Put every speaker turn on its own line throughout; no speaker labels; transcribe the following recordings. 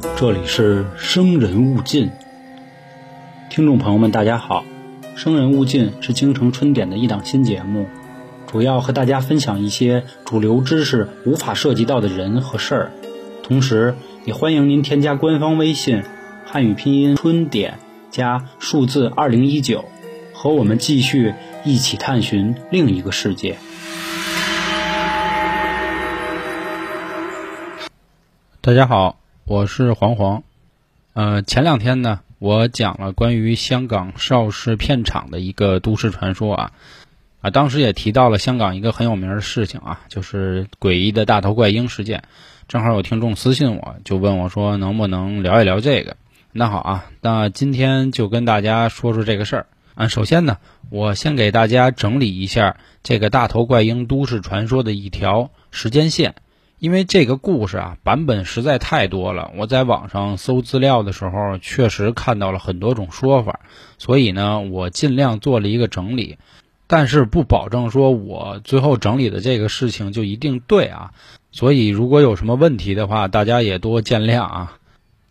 这里是生人勿近。听众朋友们，大家好，《生人勿近》是京城春点的一档新节目，主要和大家分享一些主流知识无法涉及到的人和事儿，同时也欢迎您添加官方微信“汉语拼音春点”加数字二零一九，和我们继续一起探寻另一个世界。
大家好，我是黄黄。呃，前两天呢，我讲了关于香港邵氏片场的一个都市传说啊，啊，当时也提到了香港一个很有名的事情啊，就是诡异的大头怪婴事件。正好有听众私信我，就问我说能不能聊一聊这个。那好啊，那今天就跟大家说说这个事儿。啊，首先呢，我先给大家整理一下这个大头怪婴都市传说的一条时间线。因为这个故事啊，版本实在太多了，我在网上搜资料的时候，确实看到了很多种说法，所以呢，我尽量做了一个整理，但是不保证说我最后整理的这个事情就一定对啊，所以如果有什么问题的话，大家也多见谅啊。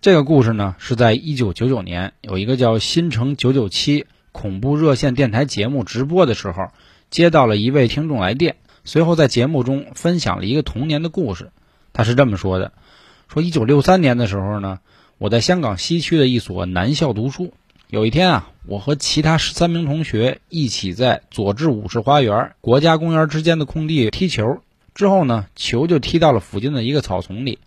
这个故事呢，是在一九九九年，有一个叫新城九九七恐怖热线电台节目直播的时候，接到了一位听众来电。随后在节目中分享了一个童年的故事，他是这么说的：说一九六三年的时候呢，我在香港西区的一所男校读书。有一天啊，我和其他十三名同学一起在佐治五世花园国家公园之间的空地踢球，之后呢，球就踢到了附近的一个草丛里。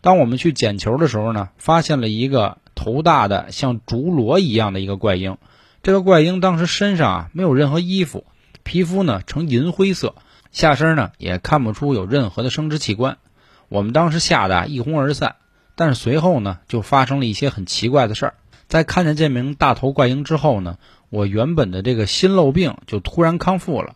当我们去捡球的时候呢，发现了一个头大的像竹螺一样的一个怪婴。这个怪婴当时身上啊没有任何衣服，皮肤呢呈银灰色。下身呢也看不出有任何的生殖器官，我们当时吓得一哄而散。但是随后呢就发生了一些很奇怪的事儿。在看见这名大头怪婴之后呢，我原本的这个心漏病就突然康复了。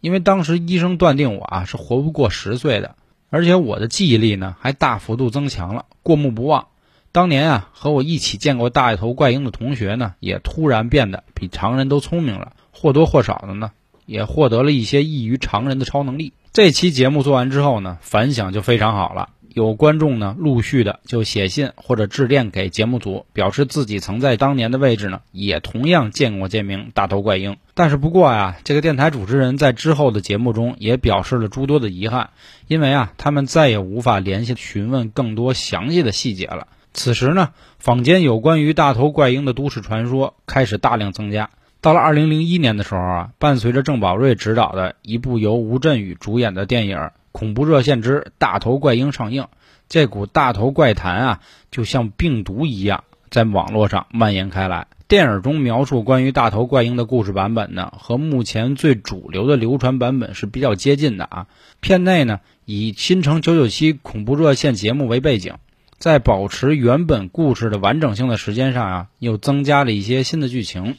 因为当时医生断定我啊是活不过十岁的，而且我的记忆力呢还大幅度增强了，过目不忘。当年啊和我一起见过大头怪婴的同学呢，也突然变得比常人都聪明了，或多或少的呢。也获得了一些异于常人的超能力。这期节目做完之后呢，反响就非常好了。有观众呢，陆续的就写信或者致电给节目组，表示自己曾在当年的位置呢，也同样见过这名大头怪婴。但是不过呀，这个电台主持人在之后的节目中也表示了诸多的遗憾，因为啊，他们再也无法联系询问更多详细的细节了。此时呢，坊间有关于大头怪婴的都市传说开始大量增加。到了二零零一年的时候啊，伴随着郑宝瑞执导的一部由吴镇宇主演的电影《恐怖热线之大头怪婴》上映，这股大头怪谈啊，就像病毒一样在网络上蔓延开来。电影中描述关于大头怪婴的故事版本呢，和目前最主流的流传版本是比较接近的啊。片内呢，以新城九九七恐怖热线节目为背景，在保持原本故事的完整性的时间上啊，又增加了一些新的剧情。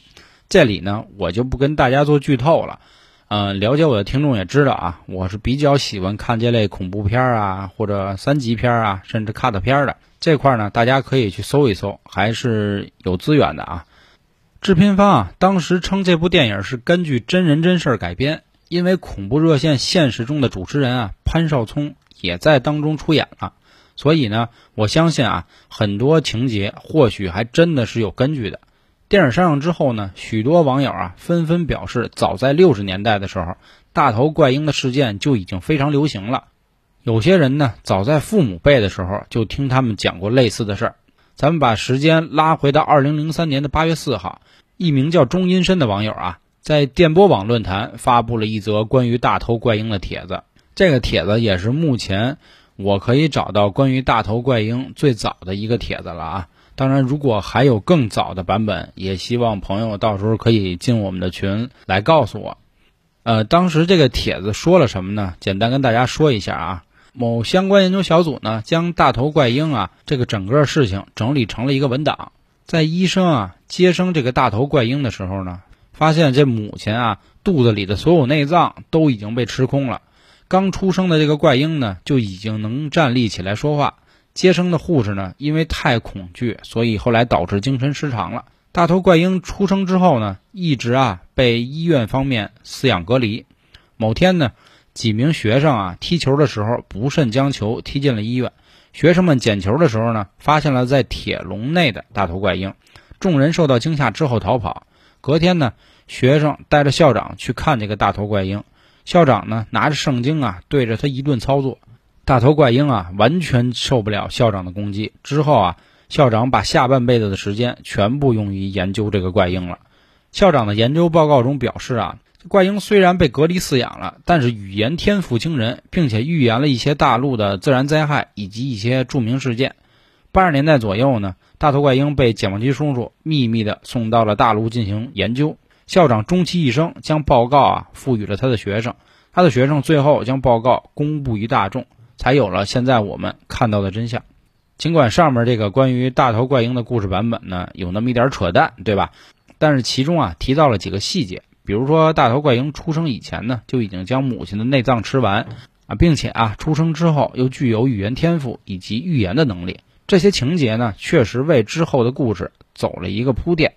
这里呢，我就不跟大家做剧透了。嗯，了解我的听众也知道啊，我是比较喜欢看这类恐怖片啊，或者三级片啊，甚至 cut 片的。这块呢，大家可以去搜一搜，还是有资源的啊。制片方啊，当时称这部电影是根据真人真事改编，因为恐怖热线现实中的主持人啊，潘少聪也在当中出演了，所以呢，我相信啊，很多情节或许还真的是有根据的。电影上映之后呢，许多网友啊纷纷表示，早在六十年代的时候，大头怪婴的事件就已经非常流行了。有些人呢，早在父母辈的时候就听他们讲过类似的事儿。咱们把时间拉回到二零零三年的八月四号，一名叫钟音深的网友啊，在电波网论坛发布了一则关于大头怪婴的帖子。这个帖子也是目前我可以找到关于大头怪婴最早的一个帖子了啊。当然，如果还有更早的版本，也希望朋友到时候可以进我们的群来告诉我。呃，当时这个帖子说了什么呢？简单跟大家说一下啊。某相关研究小组呢，将大头怪婴啊这个整个事情整理成了一个文档。在医生啊接生这个大头怪婴的时候呢，发现这母亲啊肚子里的所有内脏都已经被吃空了。刚出生的这个怪婴呢，就已经能站立起来说话。接生的护士呢，因为太恐惧，所以后来导致精神失常了。大头怪婴出生之后呢，一直啊被医院方面饲养隔离。某天呢，几名学生啊踢球的时候不慎将球踢进了医院，学生们捡球的时候呢，发现了在铁笼内的大头怪婴，众人受到惊吓之后逃跑。隔天呢，学生带着校长去看这个大头怪婴，校长呢拿着圣经啊对着他一顿操作，大头怪婴啊完全受不了校长的攻击。之后啊，校长把下半辈子的时间全部用于研究这个怪婴了。校长的研究报告中表示啊。怪婴虽然被隔离饲养了，但是语言天赋惊人，并且预言了一些大陆的自然灾害以及一些著名事件。八十年代左右呢，大头怪婴被解放军叔叔秘密的送到了大陆进行研究。校长终其一生将报告啊赋予了他的学生，他的学生最后将报告公布于大众，才有了现在我们看到的真相。尽管上面这个关于大头怪婴的故事版本呢有那么一点扯淡，对吧？但是其中啊提到了几个细节。比如说，大头怪婴出生以前呢，就已经将母亲的内脏吃完啊，并且啊，出生之后又具有语言天赋以及预言的能力。这些情节呢，确实为之后的故事走了一个铺垫。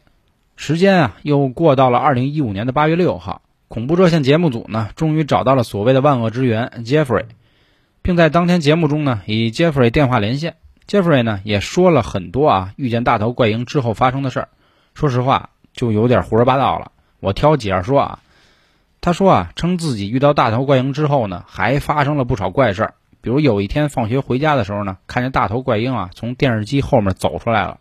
时间啊，又过到了二零一五年的八月六号，恐怖热线节目组呢，终于找到了所谓的万恶之源 Jeffrey，并在当天节目中呢，与 Jeffrey 电话连线。Jeffrey 呢，也说了很多啊，遇见大头怪婴之后发生的事儿。说实话，就有点胡说八道了。我挑几样说啊，他说啊，称自己遇到大头怪婴之后呢，还发生了不少怪事儿。比如有一天放学回家的时候呢，看见大头怪婴啊从电视机后面走出来了，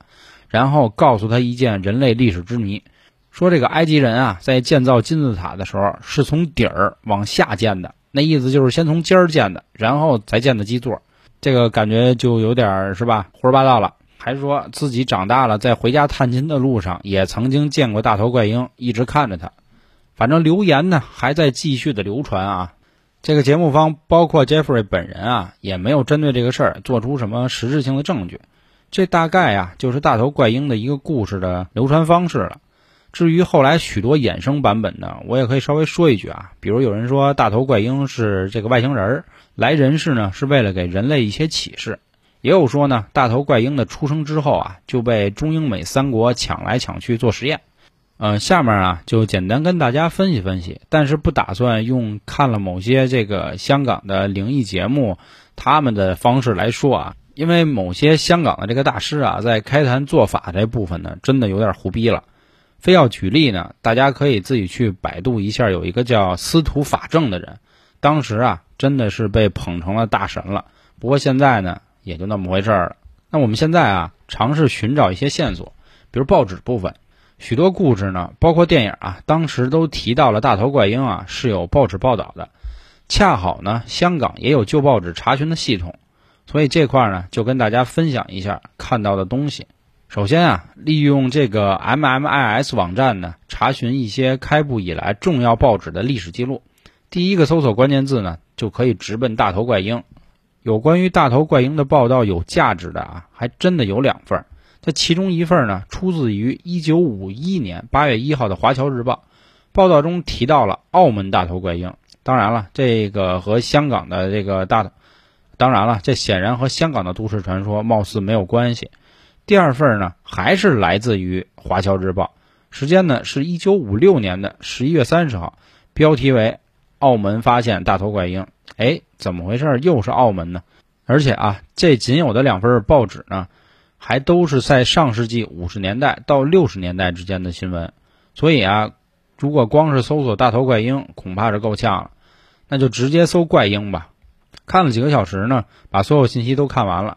然后告诉他一件人类历史之谜，说这个埃及人啊在建造金字塔的时候是从底儿往下建的，那意思就是先从尖儿建的，然后再建的基座。这个感觉就有点是吧，胡说八道了。还说自己长大了，在回家探亲的路上也曾经见过大头怪婴，一直看着他。反正留言呢还在继续的流传啊。这个节目方包括 Jeffrey 本人啊，也没有针对这个事儿做出什么实质性的证据。这大概啊就是大头怪婴的一个故事的流传方式了。至于后来许多衍生版本呢，我也可以稍微说一句啊，比如有人说大头怪婴是这个外星人儿来人世呢，是为了给人类一些启示。也有说呢，大头怪婴的出生之后啊，就被中英美三国抢来抢去做实验。嗯，下面啊就简单跟大家分析分析，但是不打算用看了某些这个香港的灵异节目他们的方式来说啊，因为某些香港的这个大师啊，在开坛做法这部分呢，真的有点胡逼了。非要举例呢，大家可以自己去百度一下，有一个叫司徒法正的人，当时啊真的是被捧成了大神了。不过现在呢。也就那么回事儿了。那我们现在啊，尝试寻找一些线索，比如报纸部分，许多故事呢，包括电影啊，当时都提到了大头怪婴啊是有报纸报道的。恰好呢，香港也有旧报纸查询的系统，所以这块呢，就跟大家分享一下看到的东西。首先啊，利用这个 MMIS 网站呢，查询一些开埠以来重要报纸的历史记录。第一个搜索关键字呢，就可以直奔大头怪婴。有关于大头怪婴的报道有价值的啊，还真的有两份。这其中一份呢，出自于1951年8月1号的《华侨日报》，报道中提到了澳门大头怪婴。当然了，这个和香港的这个大，当然了，这显然和香港的都市传说貌似没有关系。第二份呢，还是来自于《华侨日报》，时间呢是一九五六年的十一月三十号，标题为“澳门发现大头怪婴”。哎，怎么回事？又是澳门呢？而且啊，这仅有的两份报纸呢，还都是在上世纪五十年代到六十年代之间的新闻。所以啊，如果光是搜索“大头怪婴”，恐怕是够呛了。那就直接搜“怪婴”吧。看了几个小时呢，把所有信息都看完了。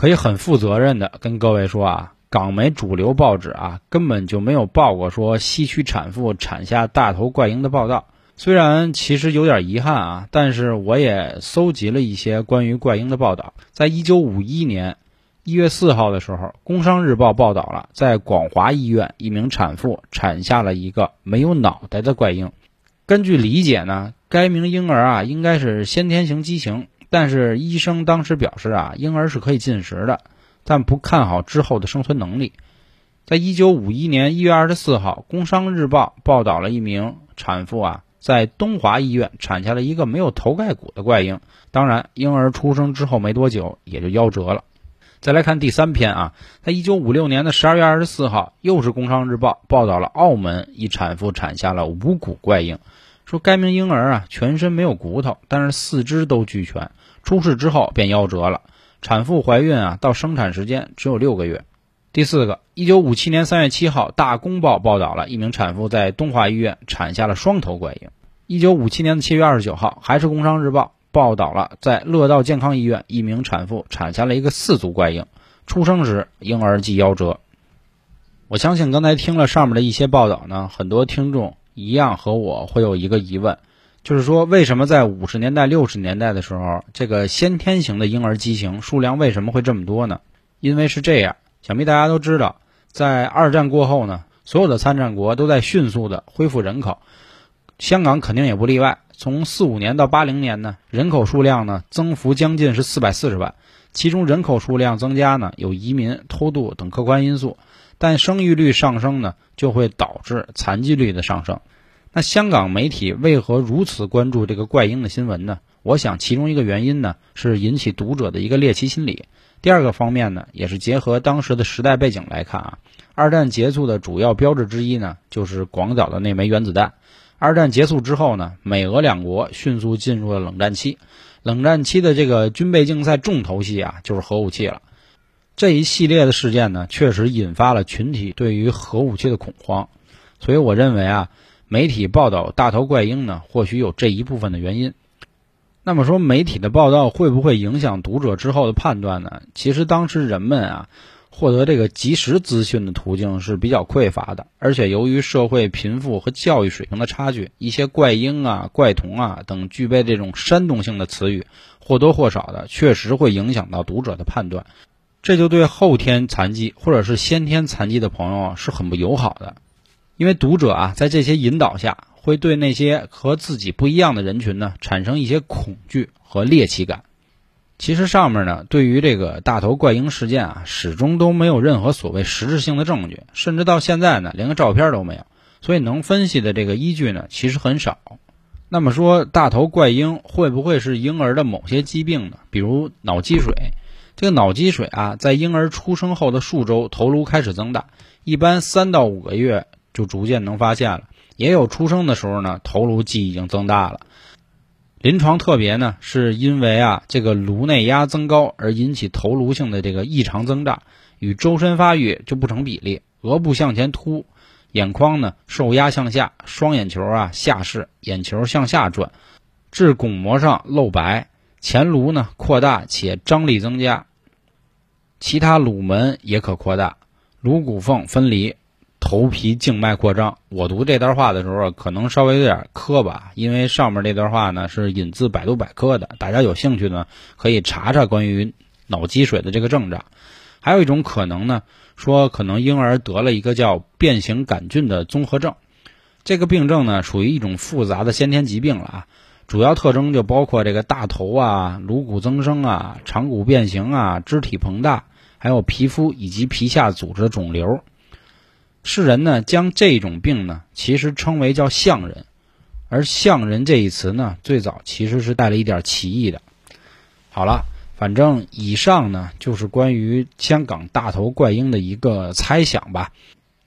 可以很负责任的跟各位说啊，港媒主流报纸啊，根本就没有报过说西区产妇产下大头怪婴的报道。虽然其实有点遗憾啊，但是我也搜集了一些关于怪婴的报道。在一九五一年一月四号的时候，《工商日报》报道了，在广华医院，一名产妇产下了一个没有脑袋的怪婴。根据理解呢，该名婴儿啊应该是先天性畸形，但是医生当时表示啊，婴儿是可以进食的，但不看好之后的生存能力。在一九五一年一月二十四号，《工商日报》报道了一名产妇啊。在东华医院产下了一个没有头盖骨的怪婴，当然，婴儿出生之后没多久也就夭折了。再来看第三篇啊，在一九五六年的十二月二十四号，又是《工商日报》报道了澳门一产妇产下了无骨怪婴，说该名婴儿啊全身没有骨头，但是四肢都俱全，出世之后便夭折了。产妇怀孕啊到生产时间只有六个月。第四个，一九五七年三月七号，《大公报》报道了一名产妇在东华医院产下了双头怪婴。一九五七年的七月二十九号，还是《工商日报》报道了在乐道健康医院一名产妇产下了一个四足怪婴，出生时婴儿即夭折。我相信刚才听了上面的一些报道呢，很多听众一样和我会有一个疑问，就是说为什么在五十年代、六十年代的时候，这个先天型的婴儿畸形数量为什么会这么多呢？因为是这样。想必大家都知道，在二战过后呢，所有的参战国都在迅速的恢复人口，香港肯定也不例外。从四五年到八零年呢，人口数量呢增幅将近是四百四十万，其中人口数量增加呢有移民、偷渡等客观因素，但生育率上升呢就会导致残疾率的上升。那香港媒体为何如此关注这个怪婴的新闻呢？我想其中一个原因呢是引起读者的一个猎奇心理。第二个方面呢，也是结合当时的时代背景来看啊，二战结束的主要标志之一呢，就是广岛的那枚原子弹。二战结束之后呢，美俄两国迅速进入了冷战期，冷战期的这个军备竞赛重头戏啊，就是核武器了。这一系列的事件呢，确实引发了群体对于核武器的恐慌，所以我认为啊，媒体报道大头怪婴呢，或许有这一部分的原因。那么说，媒体的报道会不会影响读者之后的判断呢？其实当时人们啊，获得这个即时资讯的途径是比较匮乏的，而且由于社会贫富和教育水平的差距，一些怪婴啊、怪童啊等具备这种煽动性的词语，或多或少的确实会影响到读者的判断，这就对后天残疾或者是先天残疾的朋友啊是很不友好的，因为读者啊，在这些引导下。会对那些和自己不一样的人群呢产生一些恐惧和猎奇感。其实上面呢，对于这个大头怪婴事件啊，始终都没有任何所谓实质性的证据，甚至到现在呢，连个照片都没有。所以能分析的这个依据呢，其实很少。那么说，大头怪婴会不会是婴儿的某些疾病呢？比如脑积水。这个脑积水啊，在婴儿出生后的数周，头颅开始增大，一般三到五个月就逐渐能发现了。也有出生的时候呢，头颅肌已经增大了。临床特别呢，是因为啊，这个颅内压增高而引起头颅性的这个异常增大，与周身发育就不成比例。额部向前凸，眼眶呢受压向下，双眼球啊下视，眼球向下转，至巩膜上露白，前颅呢扩大且张力增加，其他颅门也可扩大，颅骨缝分离。头皮静脉扩张，我读这段话的时候可能稍微有点磕巴，因为上面这段话呢是引自百度百科的，大家有兴趣呢可以查查关于脑积水的这个症状。还有一种可能呢，说可能婴儿得了一个叫变形杆菌的综合症，这个病症呢属于一种复杂的先天疾病了啊，主要特征就包括这个大头啊、颅骨增生啊、长骨变形啊、肢体膨大，还有皮肤以及皮下组织肿瘤。世人呢，将这种病呢，其实称为叫象人，而象人这一词呢，最早其实是带了一点歧义的。好了，反正以上呢，就是关于香港大头怪婴的一个猜想吧。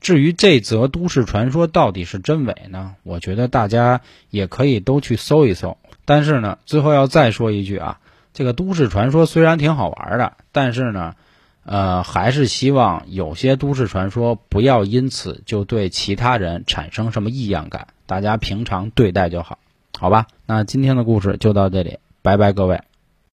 至于这则都市传说到底是真伪呢，我觉得大家也可以都去搜一搜。但是呢，最后要再说一句啊，这个都市传说虽然挺好玩的，但是呢。呃，还是希望有些都市传说不要因此就对其他人产生什么异样感，大家平常对待就好，好吧？那今天的故事就到这里，拜拜，各位。